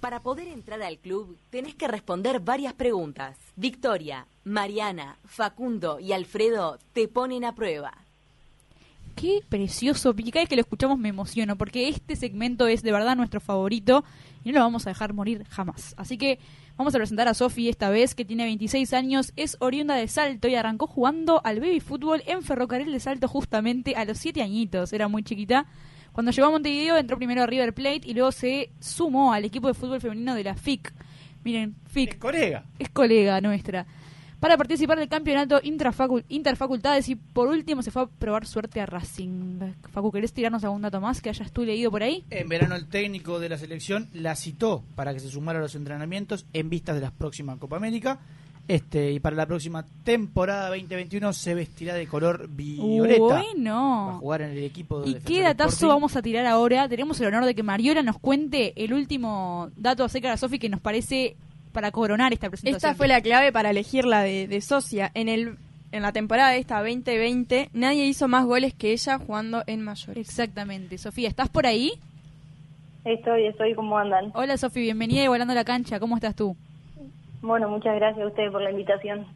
Para poder entrar al club, tenés que responder varias preguntas. Victoria, Mariana, Facundo y Alfredo te ponen a prueba. Qué precioso, y cada vez que lo escuchamos me emociono, porque este segmento es de verdad nuestro favorito y no lo vamos a dejar morir jamás. Así que vamos a presentar a Sofi esta vez, que tiene 26 años, es oriunda de Salto y arrancó jugando al baby fútbol en Ferrocarril de Salto justamente a los 7 añitos, era muy chiquita. Cuando llegó a Montevideo entró primero a River Plate y luego se sumó al equipo de fútbol femenino de la FIC. Miren, FIC. Es colega. Es colega nuestra. Para participar del campeonato interfacultades y por último se fue a probar suerte a Racing. Facu, ¿querés tirarnos algún dato más que hayas tú leído por ahí? En verano el técnico de la selección la citó para que se sumara a los entrenamientos en vistas de la próxima Copa América. Este, y para la próxima temporada 2021 se vestirá de color violeta. Va a Bueno. jugar en el equipo de ¿Y qué datazo Sporting. vamos a tirar ahora? Tenemos el honor de que Mariola nos cuente el último dato acerca de Sofi que nos parece para coronar esta presentación. Esta fue la clave para elegirla de, de socia. En el en la temporada de esta 2020 nadie hizo más goles que ella jugando en mayores. Exactamente. Sofía, ¿estás por ahí? Estoy, estoy, ¿cómo andan? Hola Sofi, bienvenida a Volando la Cancha. ¿Cómo estás tú? Bueno, muchas gracias a ustedes por la invitación.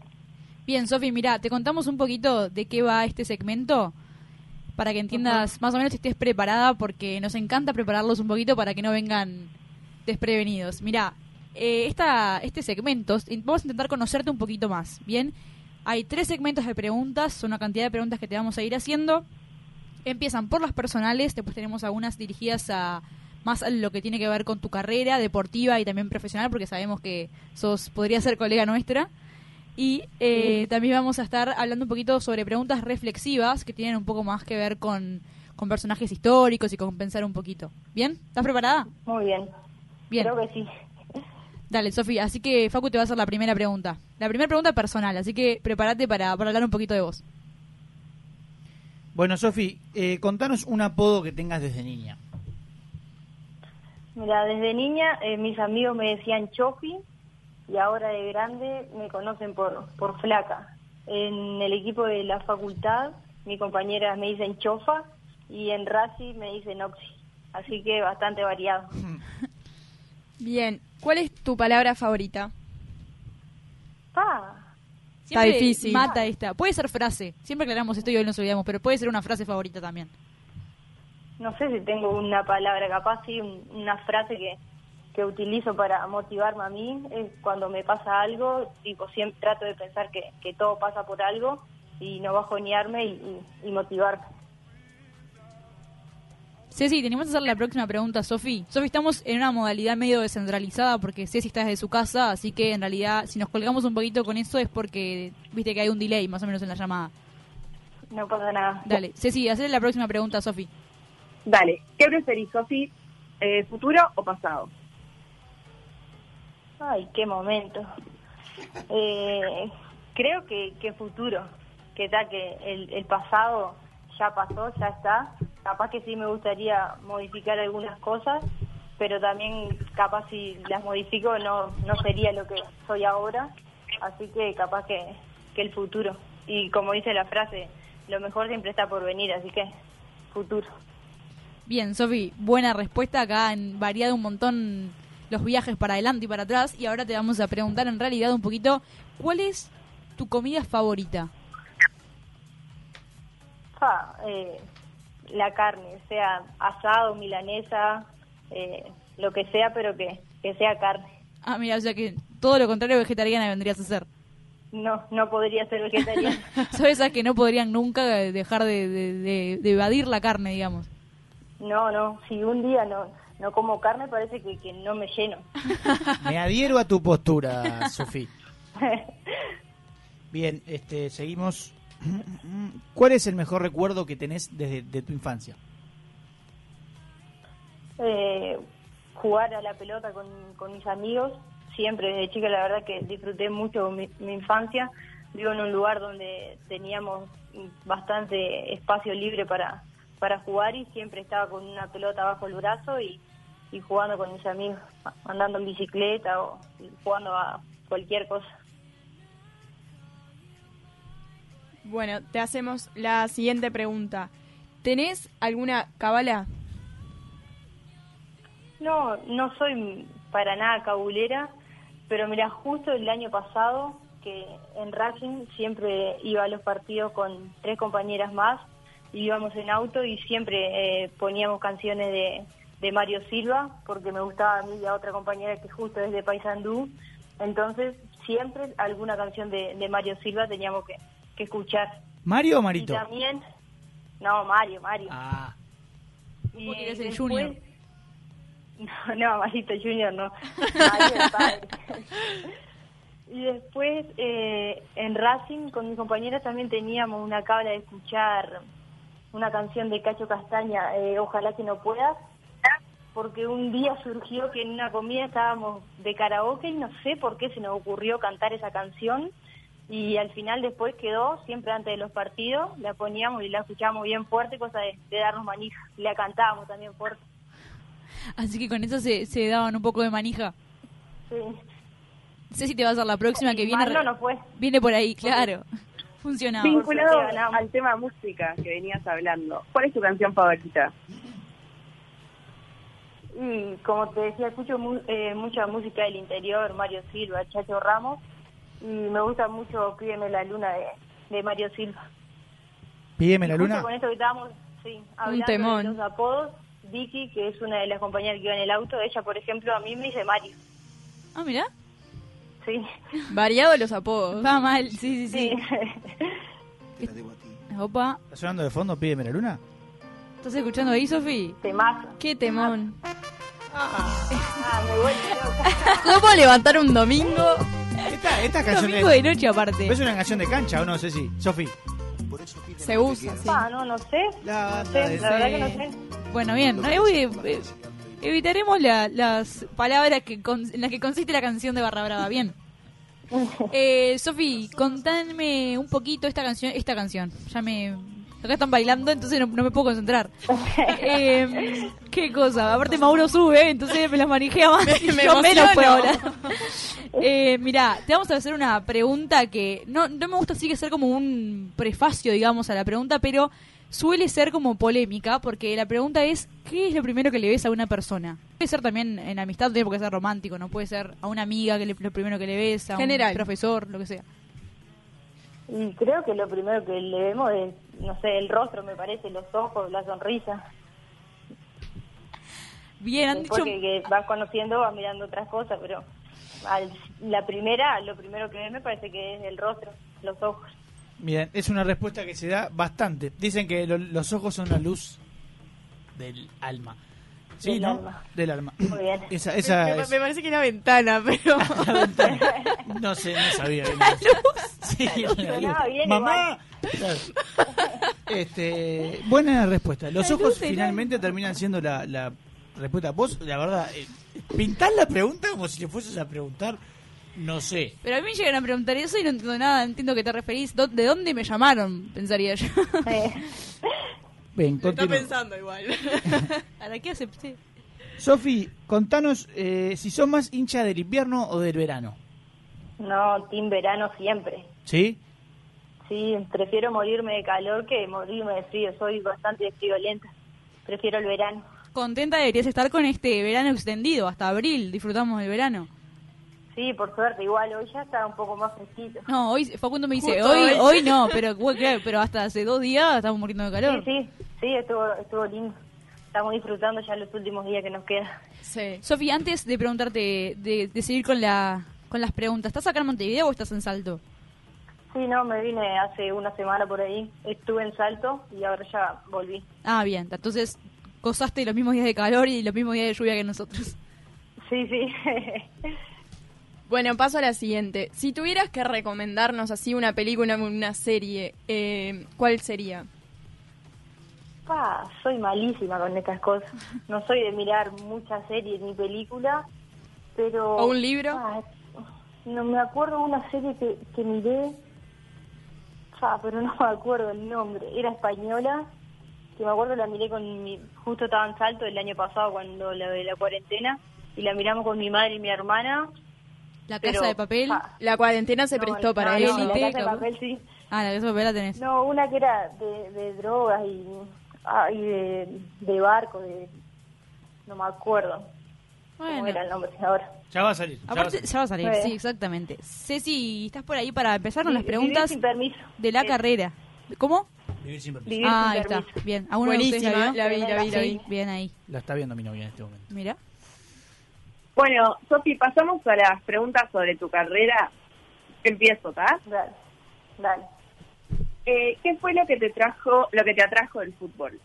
Bien, Sofi, mira, te contamos un poquito de qué va este segmento para que entiendas más o menos si estés preparada, porque nos encanta prepararlos un poquito para que no vengan desprevenidos. Mira, eh, esta, este segmento, vamos a intentar conocerte un poquito más, ¿bien? Hay tres segmentos de preguntas, son una cantidad de preguntas que te vamos a ir haciendo. Empiezan por las personales, después tenemos algunas dirigidas a más a lo que tiene que ver con tu carrera deportiva y también profesional, porque sabemos que sos podría ser colega nuestra. Y eh, también vamos a estar hablando un poquito sobre preguntas reflexivas que tienen un poco más que ver con, con personajes históricos y con pensar un poquito. ¿Bien? ¿Estás preparada? Muy bien. Bien. Creo que sí. Dale, Sofía. Así que Facu te va a hacer la primera pregunta. La primera pregunta personal, así que prepárate para, para hablar un poquito de vos. Bueno, Sofi, eh, contanos un apodo que tengas desde niña. Mira, desde niña eh, mis amigos me decían Chofi y ahora de grande me conocen por, por Flaca. En el equipo de la facultad, mis compañeras me dicen Chofa y en Raci me dicen Oxi. Así que bastante variado. Bien, ¿cuál es tu palabra favorita? Ah, Está difícil. Mata esta. Puede ser frase. Siempre aclaramos esto y hoy nos olvidamos, pero puede ser una frase favorita también. No sé si tengo una palabra, capaz sí, un- una frase que, que utilizo para motivarme a mí. Es cuando me pasa algo, tipo, siempre trato de pensar que, que todo pasa por algo y no bajonearme y, y, y motivarme. Ceci, tenemos que hacer la próxima pregunta, Sofi. Sofi, estamos en una modalidad medio descentralizada porque Ceci está desde su casa, así que en realidad si nos colgamos un poquito con eso es porque viste que hay un delay más o menos en la llamada. No pasa nada. Dale, Ceci, hacele la próxima pregunta, Sofi. Dale, ¿qué preferís, Sofi? Eh, ¿Futuro o pasado? Ay, qué momento. Eh, creo que, que futuro, que tal que el, el pasado ya pasó, ya está. Capaz que sí me gustaría modificar algunas cosas, pero también capaz si las modifico no, no sería lo que soy ahora. Así que capaz que, que el futuro. Y como dice la frase, lo mejor siempre está por venir, así que futuro. Bien, Sofi, buena respuesta. Acá han variado un montón los viajes para adelante y para atrás. Y ahora te vamos a preguntar en realidad un poquito, ¿cuál es tu comida favorita? Ah, eh, la carne, sea asado, milanesa, eh, lo que sea, pero que, que sea carne. Ah, mira, o sea que todo lo contrario vegetariana vendrías a ser. No, no podría ser vegetariana. Son esas que no podrían nunca dejar de, de- de- de evadir la carne, digamos. No, no, si un día no, no como carne parece que, que no me lleno. Me adhiero a tu postura, Sofi. Bien, este, seguimos. ¿Cuál es el mejor recuerdo que tenés desde de tu infancia? eh, jugar a la pelota con, con mis amigos, siempre desde chica la verdad que disfruté mucho mi, mi infancia. Vivo en un lugar donde teníamos bastante espacio libre para, para jugar y siempre estaba con una pelota bajo el brazo y, y jugando con mis amigos, andando en bicicleta o jugando a cualquier cosa. Bueno, te hacemos la siguiente pregunta. ¿Tenés alguna cabala? No, no soy para nada cabulera, pero mira, justo el año pasado, que en Racing siempre iba a los partidos con tres compañeras más, íbamos en auto y siempre eh, poníamos canciones de, de Mario Silva, porque me gustaba a mí y a otra compañera que justo es de Paysandú, entonces siempre alguna canción de, de Mario Silva teníamos que, que escuchar. ¿Mario o Y Marito? también, no, Mario, Mario. Ah, Y ¿Vos querés el después- Junior? No, no, Marito Junior no. Mario el padre. y después eh, en Racing con mi compañera también teníamos una cabla de escuchar una canción de Cacho Castaña, eh, Ojalá que no puedas, porque un día surgió que en una comida estábamos de karaoke y no sé por qué se nos ocurrió cantar esa canción y al final después quedó, siempre antes de los partidos, la poníamos y la escuchábamos bien fuerte, cosa de, de darnos manija, y la cantábamos también fuerte. Así que con eso se, se daban un poco de manija. Sí. No sé si te va a ser la próxima que viene. No, no fue. Viene por ahí, claro. Funcionaba. Vinculado al tema música que venías hablando, ¿cuál es tu canción favorita? Y como te decía, escucho mu- eh, mucha música del interior, Mario Silva, Chacho Ramos, y me gusta mucho Pídeme la luna de, de Mario Silva. pídeme la luna. con esto que estábamos sí, hablando temón. de los apodos, Vicky, que es una de las compañeras que iba en el auto, ella, por ejemplo, a mí me dice Mario. Ah, mira. Sí, Variados los apodos. Va mal, sí, sí, sí. sí. Opa. ¿Está sonando de fondo Pídeme la luna? ¿Estás escuchando ahí, Sofi? Temazo. Qué temón. Ah, me vuelve loca. ¿Cómo levantar un domingo? Esta, esta canción Domingo es, de noche aparte. ¿es una canción de cancha o no, Ceci? Sofi. Se usa, sí. Ah, no, no sé. La- No sé, la verdad que no sé. Bueno, bien. ¿no? Eh, eh, evitaremos la- las palabras que con- en las que consiste la canción de Barra Brava. Bien. Eh, Sofi, contadme un poquito esta canción. Esta canción. Ya me. Acá están bailando, entonces no, no me puedo concentrar. Eh, ¿Qué cosa? Aparte, Mauro sube, entonces me las manijea más. y me yo menos puedo hablar. Eh, mirá, te vamos a hacer una pregunta que no, no me gusta así que ser como un prefacio, digamos, a la pregunta, pero suele ser como polémica, porque la pregunta es, ¿qué es lo primero que le ves a una persona? Puede ser también en amistad, no tiene por qué ser romántico, no puede ser a una amiga que le, lo primero que le ves, a General. un profesor, lo que sea. Y creo que lo primero que le vemos es, no sé, el rostro, me parece, los ojos, la sonrisa. Bien, han Después dicho... que, que vas conociendo, vas mirando otras cosas, pero al- la primera, lo primero que ves me parece que es el rostro, los ojos. Bien, es una respuesta que se da bastante. Dicen que lo- los ojos son la luz del alma. ¿Sí, Del no? alma. Del alma. Muy bien. Esa, esa me, es- me parece que era ventana, pero. No sé, no sabía. que era- Sí, la luz. bien Mamá. Claro. Este, buena respuesta. Los La ojos luz finalmente terminan siendo la, la respuesta. Vos, la verdad, eh, pintás la pregunta como si le fueses a preguntar, no sé. Pero a mí me llegan a preguntar eso y no entiendo nada, entiendo que te referís. ¿Dó- ¿De dónde me llamaron? Pensaría yo. Eh, Ven, Está pensando igual. ¿A la que acepté? Sofi, contanos eh, si sos más hincha del invierno o del verano. no, team verano siempre. ¿Sí? Sí, prefiero morirme de calor que morirme de frío. Soy bastante friolenta. Prefiero el verano. Contenta deberías estar con este verano extendido, hasta abril, disfrutamos del verano. Sí, por suerte, igual hoy ya está un poco más fresquito. No, hoy Facundo me dice, hoy, hoy. hoy no, pero bueno, claro, pero hasta hace dos días estamos muriendo de Sí, calor. sí, sí, estuvo, estuvo lindo. Estamos disfrutando ya los últimos días que nos quedan. Sí. Sofi, antes de preguntarte, de, de seguir con la con las preguntas, ¿estás acá en Montevideo o estás en Salto? Sí, no, me vine hace una semana por ahí. Estuve en Salto y ahora ya volví. Ah, bien, entonces gozaste los mismos días de calor y los mismos días de lluvia que nosotros. Sí, sí. Bueno, paso a la siguiente. Si tuvieras que recomendarnos así una película o una serie, eh, ¿cuál sería? Pa, soy malísima con estas cosas. No soy de mirar muchas series ni películas, pero... ¿O un libro? Pa, no me acuerdo una serie que, que miré, pa, pero no me acuerdo el nombre. Era española, que me acuerdo la miré con mi... Justo estaba en Salto el año pasado cuando la de la cuarentena, y la miramos con mi madre y mi hermana. La pero, casa de papel. pa, La cuarentena se no, prestó para no, eso. no, la Élite, casa de papel sí. Ah, la casa de papel la tenés. No, una que era de, de drogas y, ah, y de, de barco, de, no me acuerdo. cómo Bueno. era el nombre ahora. Ya va a salir. ya va a Aparte, salir. ya va a salir, sí, exactamente. Ceci, ¿estás por ahí para empezar con las Vi- preguntas Vivir sin permiso. de la Eh, carrera? ¿Cómo? Vivir sin permiso. Vivir Ah, sin ahí está. Bien. ¿Alguno de ustedes Buenísima, la la vi, la vi, la Sí, vi. bien ahí. La está viendo mi novia en este momento. Mira. Bueno, Sofi, pasamos a las preguntas sobre tu carrera. Empiezo, ¿está? Dale, dale. Eh, ¿Qué fue lo que te trajo, lo que te atrajo del fútbol?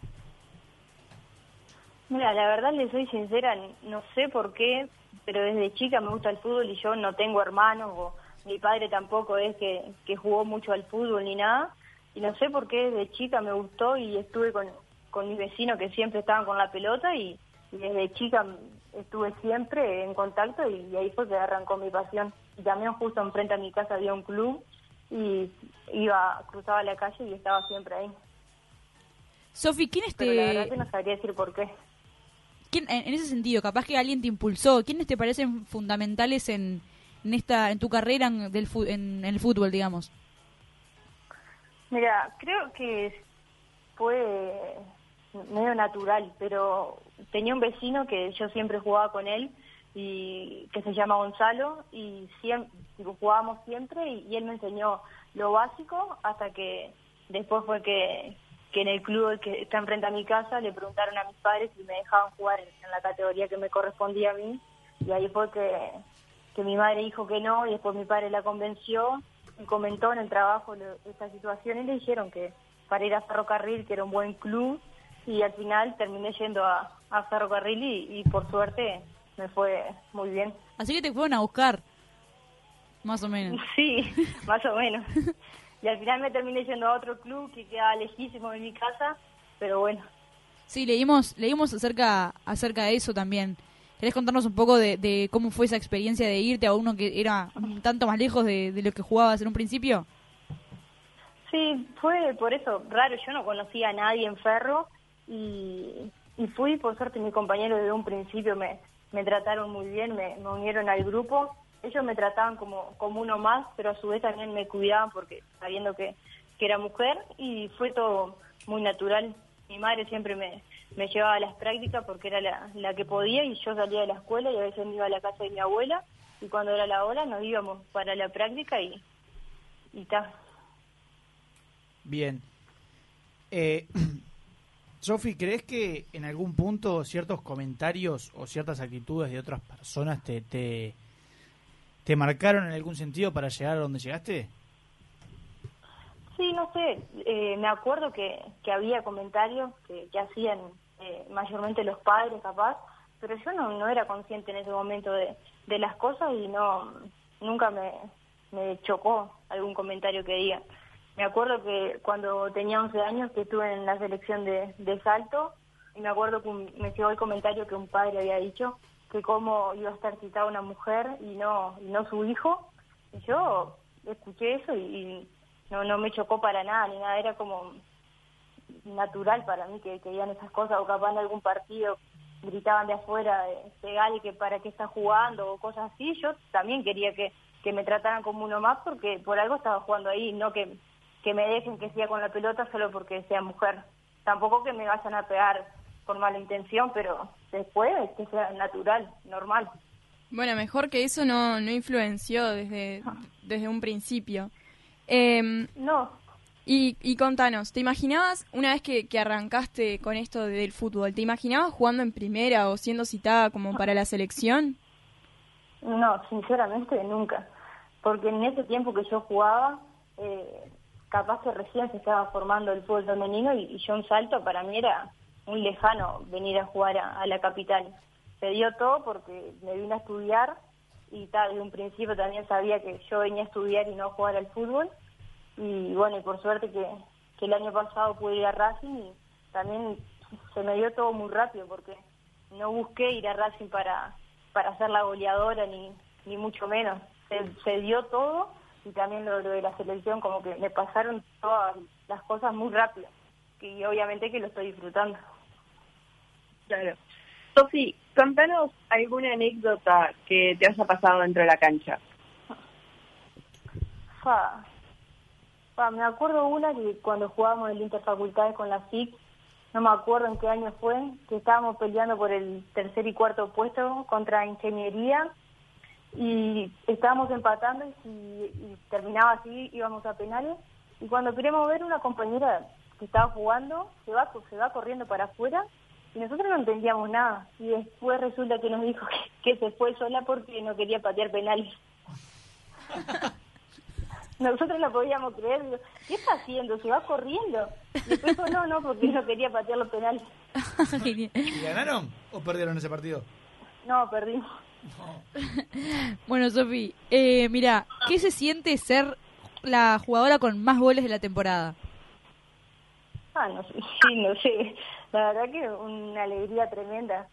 Mira, la verdad le soy sincera, no sé por qué, pero desde chica me gusta el fútbol y yo no tengo hermanos o mi padre tampoco es que, que jugó mucho al fútbol ni nada. Y no sé por qué desde chica me gustó y estuve con, con mis vecinos que siempre estaban con la pelota y, y desde chica estuve siempre en contacto y, ahí fue que arrancó mi pasión. Y también justo enfrente a mi casa había un club y iba, cruzaba la calle y estaba siempre ahí. Sofi, ¿quién Pero la verdad este, que no sabría decir por qué. quién, en en ese sentido, capaz que alguien te impulsó, ¿quiénes te parecen fundamentales en, en esta, en tu carrera en, del, en el fútbol, digamos? Mira, creo que fue medio natural, pero tenía un vecino que yo siempre jugaba con él y que se llama Gonzalo y siempre jugábamos siempre y, él me enseñó lo básico hasta que después fue que, que en el club que está enfrente a mi casa le preguntaron a mis padres si me dejaban jugar en, en la categoría que me correspondía a mí y ahí fue que, que mi madre dijo que no y después mi padre la convenció y comentó en el trabajo lo- esta situación y le dijeron que para ir a Ferrocarril, que era un buen club, y al final terminé yendo a, a Ferrocarril y, y por suerte me fue muy bien. Así que te fueron a buscar, más o menos. Sí, más o menos. Y al final me terminé yendo a otro club que queda lejísimo de mi casa, pero bueno. Sí, leímos, leímos acerca, acerca de eso también. ¿Querés contarnos un poco de, de cómo fue esa experiencia de irte a uno que era un tanto más lejos de, de lo que jugabas en un principio? Sí, fue por eso raro. Yo no conocía a nadie en Ferro y, y fui, por suerte, mis compañeros desde un principio me, me trataron muy bien, me, unieron al grupo. Ellos me trataban como, como uno más, pero a su vez también me cuidaban porque sabiendo que, que era mujer y fue todo muy natural. Mi madre siempre me, me llevaba a las prácticas porque era la, la que podía y yo salía de la escuela y a veces me iba a la casa de mi abuela y cuando era la hora nos íbamos para la práctica y y ta. Bien. Eh, Sofi, ¿crees que en algún punto ciertos comentarios o ciertas actitudes de otras personas te, te, te marcaron en algún sentido para llegar a donde llegaste? Sí, no sé, eh, me acuerdo que, que había comentarios que, que hacían eh, mayormente los padres capaz, pero yo no, no era consciente en ese momento de, de las cosas y no nunca me, me chocó algún comentario que digan. Me acuerdo que cuando tenía 11 años que estuve en la selección de, de salto y me acuerdo que me llegó el comentario que un padre había dicho que cómo iba a estar citada una mujer y no y no su hijo. Y yo escuché eso y, no no me chocó para nada ni nada, era como natural para mí que, que esas cosas o capaz en algún partido gritaban de afuera de que para qué está jugando o cosas así, yo también quería que, que me trataran como uno más porque por algo estaba jugando ahí, no que, que me dejen que siga con la pelota solo porque sea mujer. Tampoco que me vayan a pegar por mala intención, pero después que sea natural, normal. Bueno, mejor que eso no, no influenció desde, desde un principio. Em, No, y, y contanos, ¿te imaginabas, una vez que, que arrancaste con esto del fútbol, ¿te imaginabas jugando en primera o siendo citada como para la selección? No, sinceramente nunca. Porque en ese tiempo que yo jugaba, eh, capaz que recién se estaba formando el fútbol femenino y, y yo un salto para mí era muy lejano venir a jugar a, la capital. Se dio todo porque me vine a estudiar y tal, de un principio también sabía que yo venía a estudiar y no a jugar al fútbol. Y bueno, y por suerte que, que el año pasado pude ir a Racing y también se me dio todo muy rápido porque no busqué ir a Racing para, para ser la goleadora ni, ni mucho menos. Se dio todo y también lo, lo de la selección, como que me pasaron todas las cosas muy rápido y obviamente que lo estoy disfrutando. Claro. Sofi, contanos alguna anécdota que te haya pasado dentro de la cancha. Fa, fa, me acuerdo una que cuando jugábamos el Interfacultades con la FIC, no me acuerdo en qué año fue, que estábamos peleando por el tercer y cuarto puesto contra Ingeniería y estábamos empatando y si y terminaba así íbamos a penales y cuando queremos ver una compañera que estaba jugando se va se va corriendo para afuera y nosotros no entendíamos nada y después resulta que nos dijo que, que se fue sola porque no quería patear penales nosotros no podíamos creer digo, ¿qué está haciendo? se va corriendo y después dijo no, no porque no quería patear los penales. ¿Y ganaron o perdieron ese partido? no, perdimos Bueno, Sofi, eh, mira, ¿qué se siente ser la jugadora con más goles de la temporada? Ah, no sé, sí, no sé. La verdad que una alegría tremenda.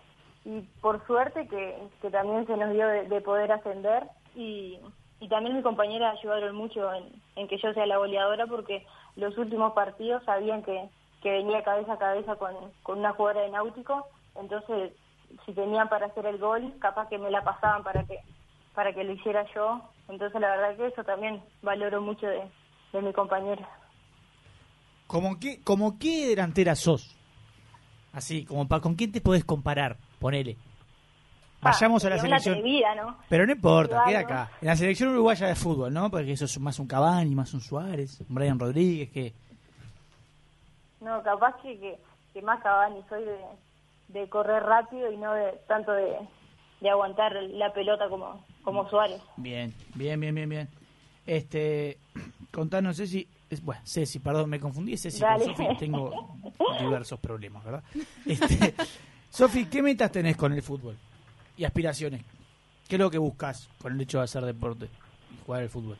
Y por suerte que, que también se nos dio de, de poder ascender y, y también mis compañeras ayudaron mucho en, en que yo sea la goleadora porque los últimos partidos sabían que, que venía cabeza a cabeza con, con una jugadora de náutico, entonces si tenían para hacer el gol, capaz que me la pasaban para que para que lo hiciera yo, entonces la verdad que eso también valoro mucho de, de mi compañera. ¿Cómo qué, como qué delantera sos? Así, como para con quién te podés comparar, ponele. Vayamos Ah, a la selección. atrevida, ¿no? Pero no importa, queda acá. En la selección uruguaya de fútbol, ¿no? Porque eso es más un Cavani, más un Suárez, un Brian Rodríguez, que No, capaz que, que, que más Cavani, soy de, de correr rápido y no de tanto de, de aguantar la pelota como, como Suárez. Bien, bien, bien, bien, bien. Este, contanos, Ceci, es, bueno, Ceci, perdón, me confundí, Ceci con. Sofi, tengo diversos problemas, ¿verdad? Este, Sofi, ¿qué metas tenés con el fútbol? Y aspiraciones. ¿Qué es lo que buscas con el hecho de hacer deporte y jugar al fútbol?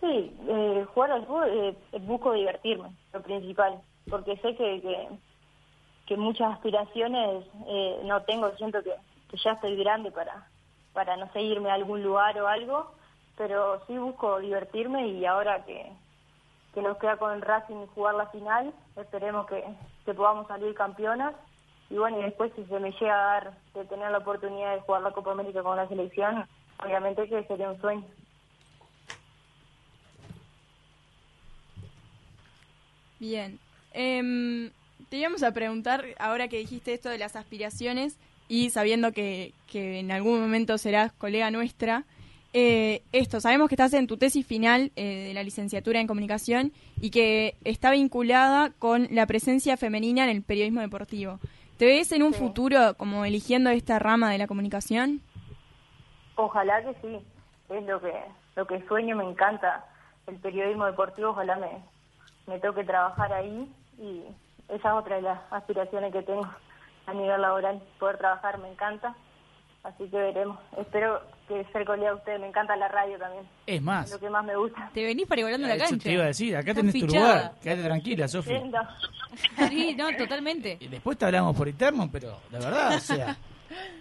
Sí, eh, jugar al fútbol eh, busco divertirme, lo principal, porque sé que, que, que muchas aspiraciones eh, no tengo, siento que, ya estoy grande para, para, no sé, irme a algún lugar o algo, pero sí busco divertirme y ahora que, que nos queda con Racing jugar la final, esperemos que, que podamos salir campeonas y bueno, y después si se me llega a dar de tener la oportunidad de jugar la Copa América con la selección, obviamente que sería un sueño. Bien. Em, te íbamos a preguntar, ahora que dijiste esto de las aspiraciones y sabiendo que, que en algún momento serás colega nuestra, eh, esto, sabemos que estás en tu tesis final eh, de la licenciatura en comunicación y que está vinculada con la presencia femenina en el periodismo deportivo. ¿Te ves en un Sí. futuro como eligiendo esta rama de la comunicación? Ojalá que sí, es lo que lo que sueño, me encanta el periodismo deportivo, ojalá me, me toque trabajar ahí y esa es otra de las aspiraciones que tengo a nivel laboral, poder trabajar me encanta, así que veremos. Espero que ser colega de ustedes, me encanta la radio también, Es es más, lo que más me gusta. Te venís para igualando la cancha. te iba a decir, acá Estás tenés tu lugar, quédate tranquila, Sofi. Lindo. Sí, no, totalmente. Y después te hablamos por interno, pero la verdad, o sea,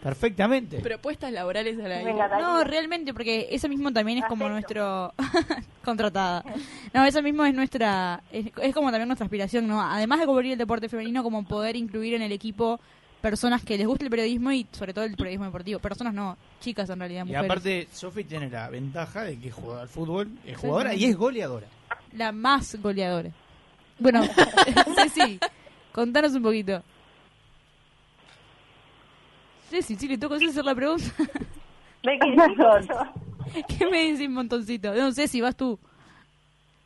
perfectamente. Propuestas laborales a la Venga. No, realmente, porque eso mismo también es como Acepto. nuestro... contratada. No, eso mismo es nuestra... Es, es como también nuestra aspiración, ¿no? Además de cubrir el deporte femenino, como poder incluir en el equipo personas que les guste el periodismo y sobre todo el periodismo deportivo. Personas no, chicas en realidad, Y mujeres. aparte, Sofi tiene la ventaja de que juega al fútbol, es jugadora y es goleadora. La más goleadora. Bueno, Ceci, contanos un poquito. Ceci, sí, le toca hacer la pregunta. ¿De qué digo? ¿Qué me decís, montoncito? No sé si vas tú.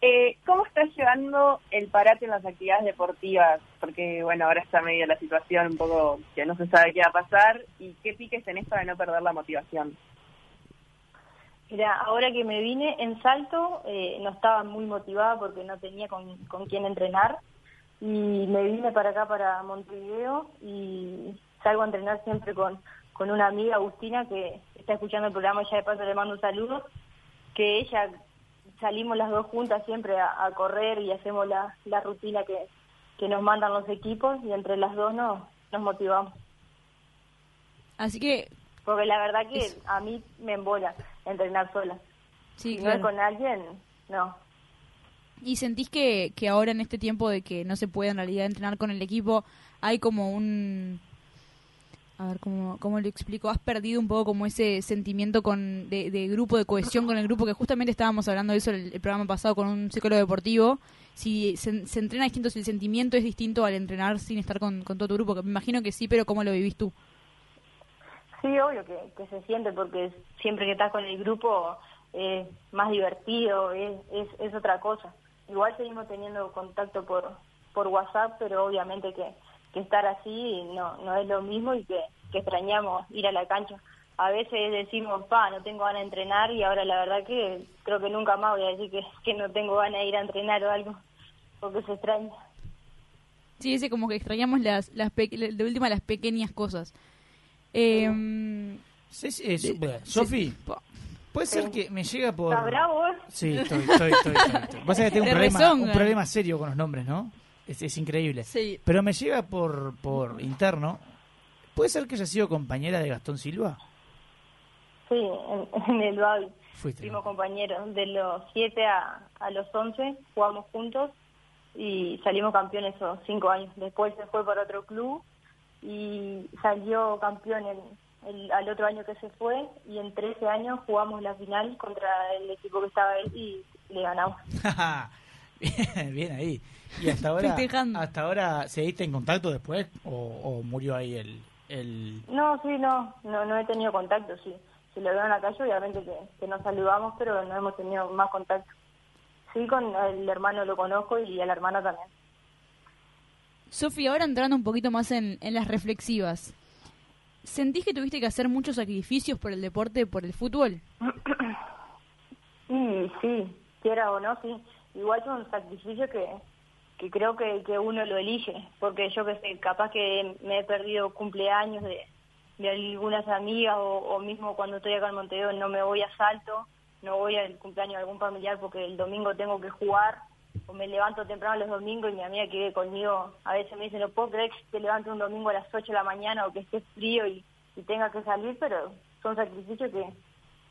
Eh, ¿Cómo estás llevando el parate en las actividades deportivas? Porque, bueno, ahora está medio la situación un poco que no se sabe qué va a pasar. ¿Y qué piques tenés para no perder la motivación? Mira, ahora que me vine en salto, eh, no estaba muy motivada porque no tenía con, con quién entrenar. Y me vine para acá, para Montevideo, y salgo a entrenar siempre con, con una amiga, Agustina, que está escuchando el programa, ya de paso le mando un saludo, que ella salimos las dos juntas siempre a, a correr y hacemos la, la rutina que, que nos mandan los equipos y entre las dos nos, nos motivamos. Así que, Porque la verdad que Es- a mí me embola entrenar sola. sí, si no es con alguien, no. ¿Y sentís que, que ahora en este tiempo de que no se puede en realidad entrenar con el equipo, hay como un... A ver, ¿cómo, cómo lo explico? Has perdido un poco como ese sentimiento con, de, grupo, de cohesión con el grupo, que justamente estábamos hablando de eso el, el programa pasado con un psicólogo deportivo, si se, se entrena distinto, si el sentimiento es distinto al entrenar sin estar con, todo tu grupo, que me imagino que sí, pero ¿cómo lo vivís tú? Sí, obvio que, que se siente porque siempre que estás con el grupo es más divertido, es, es, es otra cosa. Igual seguimos teniendo contacto por, por WhatsApp, pero obviamente que, que estar así no, no es lo mismo y que, que extrañamos ir a la cancha. A veces decimos, pa, no tengo ganas de entrenar y ahora la verdad que creo que nunca más voy a decir que, que no tengo ganas de ir a entrenar o algo, porque se extraña. Sí, ese como que extrañamos las, las de última las pequeñas cosas. Eh, eh, de- bueno, Sofi, puede ser Sí. que me llega por... ¿Estás bravo? eh? Sí, estoy, estoy, estoy. estoy, estoy. Pasa que tengo un problema, un problema serio con los nombres, ¿no? Es, es increíble. Sí. Pero me llega por, por interno. ¿Puede ser que haya sido compañera de Gastón Silva? Sí, en, en el Babi. Fuiste. Fuimos compañeros. De los 7 a, a los 11 jugamos juntos y salimos campeones esos 5 años. Después se fue para otro club y salió campeón en, el, al otro año que se fue y en 13 años jugamos la final contra el equipo que estaba él y le ganamos. bien, bien ahí. ¿Y hasta ahora, Festejando. hasta ahora seguiste en contacto después o, o murió ahí el, el... No, sí, no, no, no he tenido contacto, sí. Si lo veo en la calle, obviamente que, que nos saludamos, pero no hemos tenido más contacto. Sí, con el hermano lo conozco y a la hermana también. Sofi, ahora entrando un poquito más en, en las reflexivas. ¿Sentís que tuviste que hacer muchos sacrificios por el deporte, por el fútbol? Y sí, quiera o no, sí. Igual son sacrificios que, que creo que, uno lo elige, porque yo que sé, capaz que me he perdido cumpleaños de, algunas amigas o, o mismo cuando estoy acá en Montevideo no me voy a salto, no voy al cumpleaños de algún familiar porque el domingo tengo que jugar o me levanto temprano los domingos y mi amiga que vive conmigo a veces me dice no puedo creer que te levantes un domingo a las 8 de la mañana o que esté frío y, y tenga que salir, pero son sacrificios que,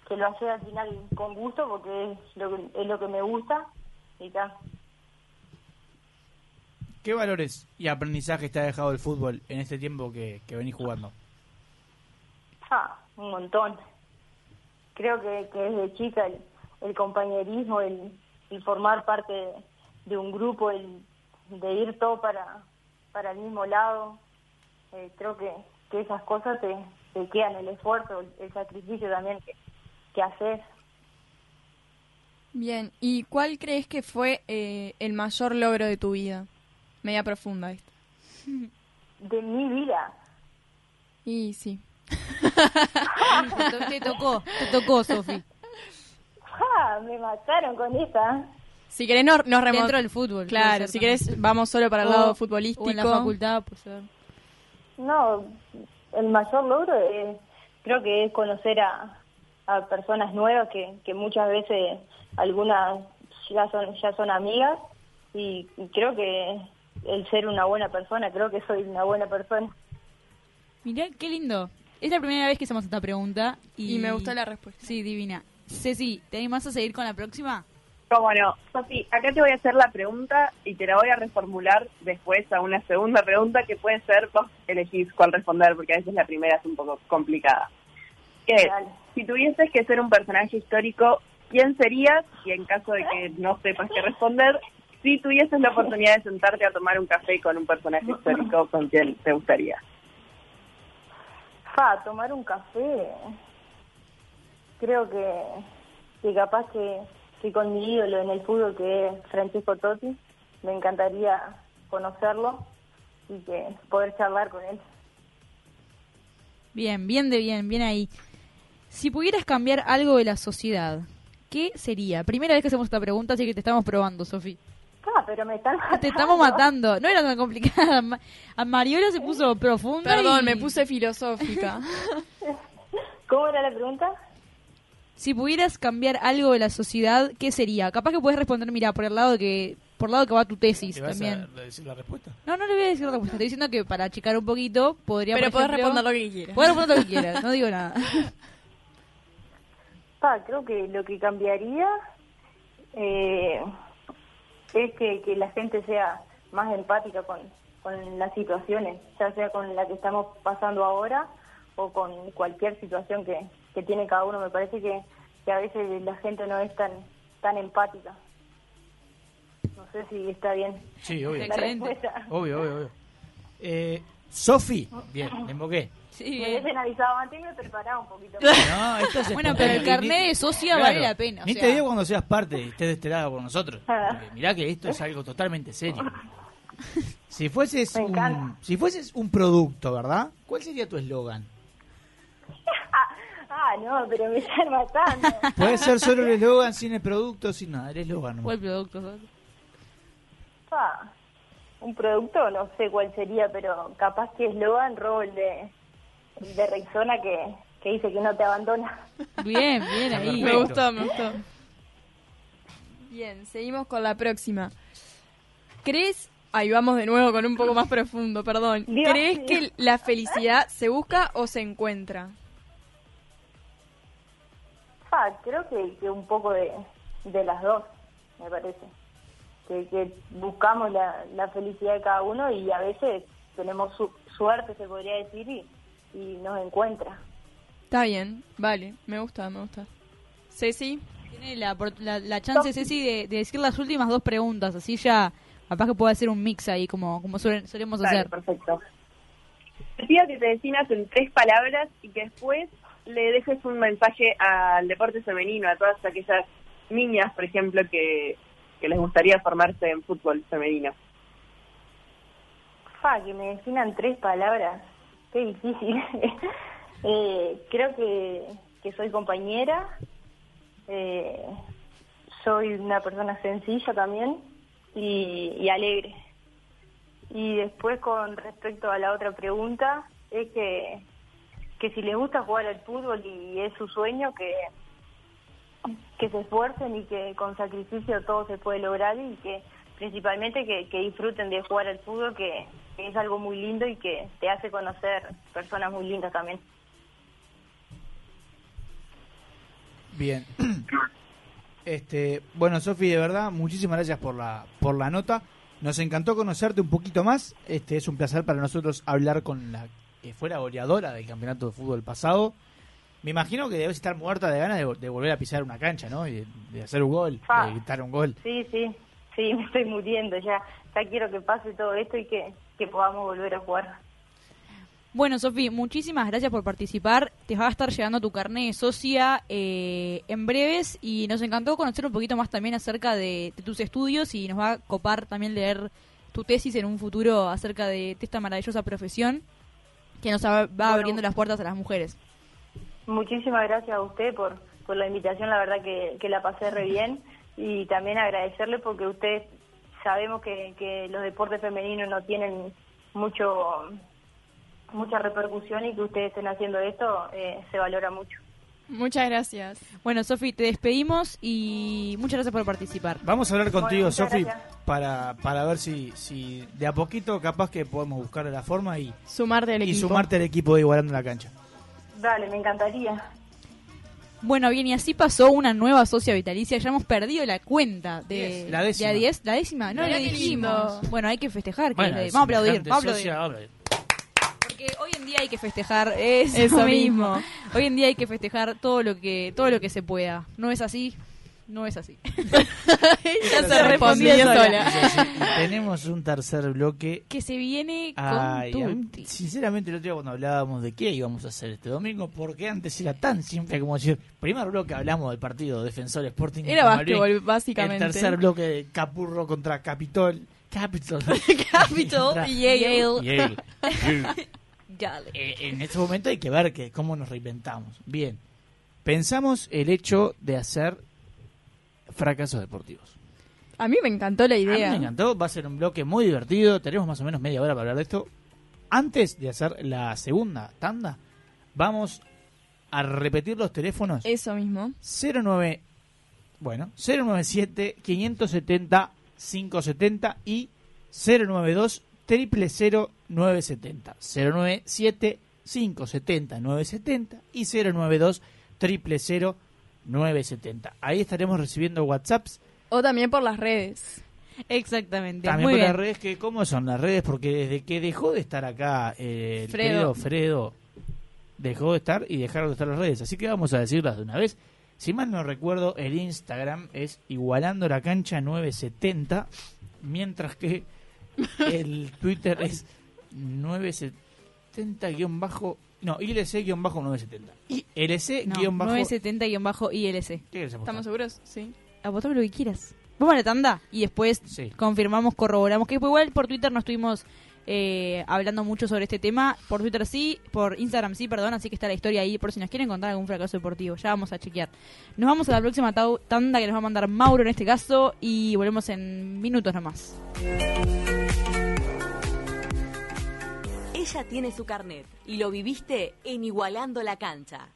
que lo hace al final con gusto porque es lo que, es lo que me gusta tal. ¿Qué valores y aprendizajes te ha dejado el fútbol en este tiempo que, que venís jugando? Ah, un montón. Creo que, que desde chica el, el compañerismo, el, el formar parte de, de un grupo, el de ir todo para, para el mismo lado, eh, creo que, que esas cosas te, te quedan, el esfuerzo, el, el sacrificio también que, que haces. Bien, ¿y cuál crees que fue eh, el mayor logro de tu vida? Media profunda esta. De mi vida, Y sí. te, to- te tocó, te tocó, Sofi. ¡Ah! Me mataron con esa. Si querés nos, nos remon- Dentro del fútbol. Claro, si también. querés vamos solo para el O- lado futbolístico. O en la facultad, pues ser. No, el mayor logro es, creo que es conocer a, a personas nuevas que, que muchas veces algunas ya son ya son amigas y, y creo que el ser una buena persona, creo que soy una buena persona. Mirá, qué lindo. Es la primera vez que hacemos esta pregunta. Y, Y me gustó la respuesta. Sí, divina. Ceci, ¿te animás a seguir con la próxima? Cómo no. Sofi, acá te voy a hacer la pregunta y te la voy a reformular después a una segunda pregunta que puede ser, vos elegís cuál responder porque a veces la primera es un poco complicada. Que si tuvieses que ser un personaje histórico, ¿quién serías? Y en caso de que no sepas qué responder, si tuvieses la oportunidad de sentarte a tomar un café con un personaje histórico, ¿con quién te gustaría? Fa, tomar un café, creo que, que capaz que, que con mi ídolo en el fútbol que es Francisco Totti, me encantaría conocerlo y que poder charlar con él. Bien, bien de bien, bien ahí. Si pudieras cambiar algo de la sociedad, ¿qué sería? Primera vez que hacemos esta pregunta, así que te estamos probando, Sofi. Ah, pero me están matando. Te estamos matando. No era tan complicada. A Mariola se puso profunda. Perdón, y- me puse filosófica. ¿Cómo era la pregunta? Si pudieras cambiar algo de la sociedad, ¿qué sería? Capaz que puedes responder, mira, por el lado que por el lado que va tu tesis ¿Te vas también. a decir la respuesta? No, no le voy a decir la respuesta. Estoy diciendo que para achicar un poquito podría. Pero ejemplo- responder lo que quieras. Podés responder lo que quieras. No digo nada. Pa, creo que lo que cambiaría eh, es que, que la gente sea más empática con, con las situaciones, ya sea con la que estamos pasando ahora o con cualquier situación que, que tiene cada uno. Me parece que, que a veces la gente no es tan, tan empática. No sé si está bien. Sí, obvio. La Excelente. respuesta. Obvio, obvio, obvio. Eh, Sofi, bien, le invoqué. Sí, Me hubiesen avisado antes y me preparaba un poquito más. No, esto es Bueno, pero el carnet de socia claro, vale la pena. o Ni sea. te digo cuando seas parte y estés de este lado con nosotros. Ah. Porque mirá que esto es algo totalmente serio. Si fueses, Me un, si fueses un producto, ¿verdad? ¿Cuál sería tu eslogan? Ah, no, pero me están matando. Puede ser solo el eslogan sin el producto, sin nada. El eslogan. ¿Cuál producto? sos? Un producto, no sé cuál sería, pero capaz que eslogan robo el de, de Rexona que, que dice que no te abandona. Bien, bien ahí. Me gustó, me gustó. Bien, seguimos con la próxima. ¿Crees, ahí vamos de nuevo con un poco más profundo, perdón. Dios ¿Crees que la felicidad se busca o se encuentra? Pa, creo que, que un poco de, de las dos, me parece. Que, que buscamos la, la felicidad de cada uno y a veces tenemos su- suerte, se podría decir, y, y nos encuentra. Está bien, vale, me gusta, me gusta. Ceci, Tiene la, por- la, la chance, Ceci, de, de decir las últimas dos preguntas. Así ya, capaz que puede hacer un mix ahí, como, como suelen- solemos hacer. perfecto. Te pido que te definas en tres palabras y que después le dejes un mensaje al deporte femenino, a todas aquellas niñas, por ejemplo, que, que les gustaría formarse en fútbol femenino. Fa, que me definan tres palabras. Qué difícil. Eh, creo que, que soy compañera. eh, soy una persona sencilla también y, y alegre. Y después con respecto a la otra pregunta, es que, que si les gusta jugar al fútbol y es su sueño, que, que se esfuercen y que con sacrificio todo se puede lograr y que principalmente que, disfruten de jugar al fútbol, que, que es algo muy lindo y que te hace conocer personas muy lindas también. Bien. Este, bueno, Sofi, de verdad, muchísimas gracias por la, por la nota. Nos encantó conocerte un poquito más. Este es un placer para nosotros hablar con la que fue la goleadora del campeonato de fútbol pasado. Me imagino que debes estar muerta de ganas de, de volver a pisar una cancha, ¿no? Y de, de hacer un gol, Ah. de gritar un gol. Sí, sí, sí, me estoy muriendo ya. Ya quiero que pase todo esto y que, que podamos volver a jugar. Bueno, Sofi, muchísimas gracias por participar. Te va a estar llegando tu carnet de socia eh, en breves y nos encantó conocer un poquito más también acerca de, de tus estudios y nos va a copar también leer tu tesis en un futuro acerca de esta maravillosa profesión que nos va va Bueno. abriendo las puertas a las mujeres. Muchísimas gracias a usted por, por la invitación, la verdad que, que la pasé re bien y también agradecerle porque ustedes sabemos que, que los deportes femeninos no tienen mucho mucha repercusión y que ustedes estén haciendo esto eh, se valora mucho. muchas gracias. Bueno, Sofi, te despedimos y muchas gracias por participar. Vamos a hablar contigo, Sofi, para, para ver si, si de a poquito capaz que podemos buscar la forma y, Sumarte al y equipo. sumarte al equipo de Igualando la Cancha. Dale, me encantaría. Bueno, bien, y así pasó una nueva socia vitalicia. Ya hemos perdido la cuenta de la décima. de a 10. ¿La décima? No, Mirá le qué dijimos. lindo. Bueno, hay que festejar. que Bueno, le- vamos a aplaudir. semejante Vamos a aplaudir. socia, Porque hoy en día hay que festejar eso, Eso mismo. mismo. Hoy en día hay que festejar todo lo que todo lo que se pueda. No es así. No es así. ya se respondió respondió sola. sola. Tenemos un tercer bloque. que se viene con Ay, mí, tutti. sinceramente, el otro día cuando hablábamos de qué íbamos a hacer este domingo, porque antes era tan simple como decir, primer bloque hablamos del partido Defensor Sporting. Era básquetbol, básicamente. El tercer bloque de Capurro contra Capitol. Capitol. Capitol y Yale. Yale. Yale. Dale. Eh, en este momento hay que ver que cómo nos reinventamos. Bien, pensamos el hecho de hacer fracasos deportivos. A mí me encantó la A mí idea. me encantó, va a ser un bloque muy divertido, tenemos más o menos media hora para hablar de esto. Antes de hacer la segunda tanda, vamos a repetir los teléfonos Eso mismo. 09 bueno, 097 570 570 y 092 000 970. 097 570 970 y 092 000 970. Ahí estaremos recibiendo WhatsApps O también por las redes. Exactamente. también Muy por bien. las redes, que ¿cómo son las redes? Porque desde que dejó de estar acá eh, el Fredo. querido Fredo, dejó de estar y dejaron de estar las redes. Así que vamos a decirlas de una vez. Si mal no recuerdo, el Instagram es igualando la cancha 970, mientras que el Twitter es 970 guion bajo, no, ILC guion bajo 970. ILC No, guion bajo... 970-ILC. ¿Qué querés apostar? ¿Estamos seguros? Sí. Apostame lo que quieras. Vamos a la tanda y después Sí. confirmamos, corroboramos. Que igual por Twitter no estuvimos eh, hablando mucho sobre este tema. Por Twitter sí, por Instagram sí, perdón. Así que está la historia ahí por si nos quieren contar algún fracaso deportivo. Ya vamos a chequear. Nos vamos a la próxima tanda que nos va a mandar Mauro en este caso. Y volvemos en minutos nomás. Ella tiene su carnet y lo viviste en Igualando la cancha.